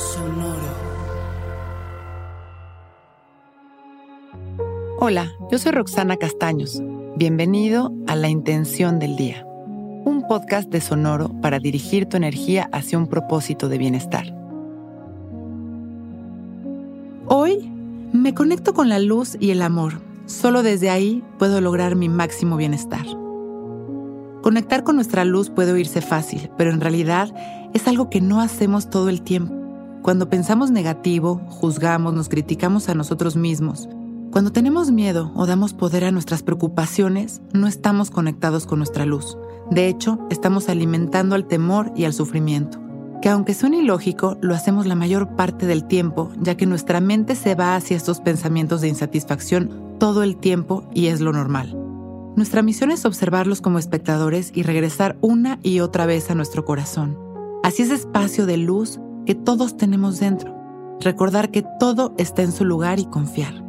Sonoro. Hola, yo soy Roxana Castaños. Bienvenido a La Intención del Día, un podcast de Sonoro para dirigir tu energía hacia un propósito de bienestar. Hoy me conecto con la luz y el amor. Solo desde ahí puedo lograr mi máximo bienestar. Conectar con nuestra luz puede oírse fácil, pero en realidad es algo que no hacemos todo el tiempo. Cuando pensamos negativo, juzgamos, nos criticamos a nosotros mismos. Cuando tenemos miedo o damos poder a nuestras preocupaciones, no estamos conectados con nuestra luz. De hecho, estamos alimentando al temor y al sufrimiento, que aunque suene ilógico, lo hacemos la mayor parte del tiempo, ya que nuestra mente se va hacia estos pensamientos de insatisfacción todo el tiempo y es lo normal. Nuestra misión es observarlos como espectadores y regresar una y otra vez a nuestro corazón. Así es espacio de luz que todos tenemos dentro. Recordar que todo está en su lugar y confiar.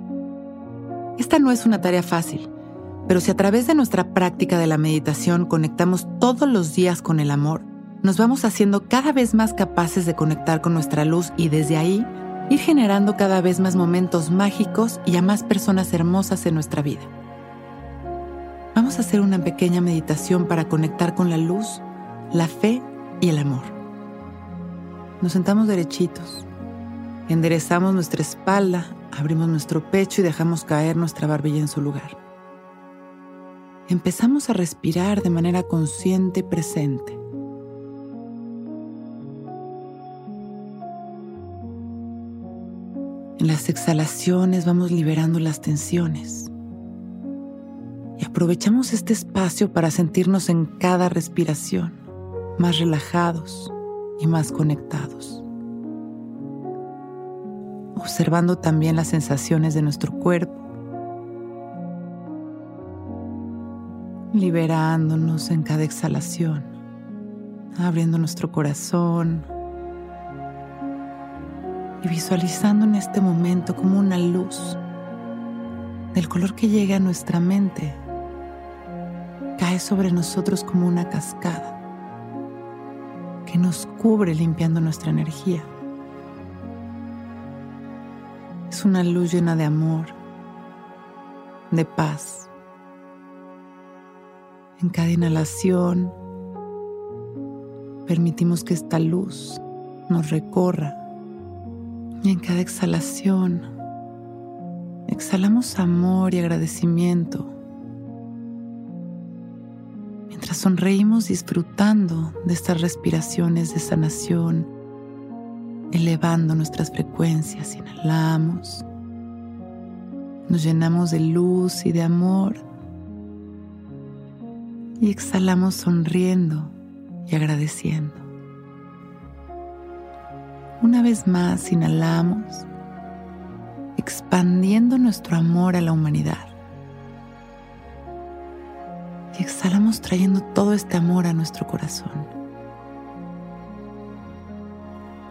Esta no es una tarea fácil, pero si a través de nuestra práctica de la meditación conectamos todos los días con el amor, nos vamos haciendo cada vez más capaces de conectar con nuestra luz y desde ahí ir generando cada vez más momentos mágicos y a más personas hermosas en nuestra vida. Vamos a hacer una pequeña meditación para conectar con la luz, la fe y el amor. Nos sentamos derechitos, enderezamos nuestra espalda, abrimos nuestro pecho y dejamos caer nuestra barbilla en su lugar. Empezamos a respirar de manera consciente y presente. En las exhalaciones vamos liberando las tensiones y aprovechamos este espacio para sentirnos en cada respiración más relajados y más conectados. Observando también las sensaciones de nuestro cuerpo, liberándonos en cada exhalación, abriendo nuestro corazón. Y visualizando en este momento como una luz del color que llega a nuestra mente cae sobre nosotros como una cascada que nos cubre limpiando nuestra energía. Es una luz llena de amor, de paz. En cada inhalación permitimos que esta luz nos recorra y en cada exhalación exhalamos amor y agradecimiento sonreímos disfrutando de estas respiraciones de sanación, elevando nuestras frecuencias, inhalamos, nos llenamos de luz y de amor y exhalamos sonriendo y agradeciendo. Una vez más inhalamos, expandiendo nuestro amor a la humanidad exhalamos trayendo todo este amor a nuestro corazón.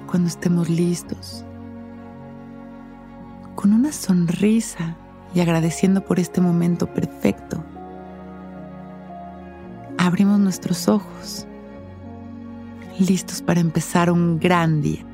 Cuando estemos listos, con una sonrisa y agradeciendo por este momento perfecto, abrimos nuestros ojos, listos para empezar un gran día.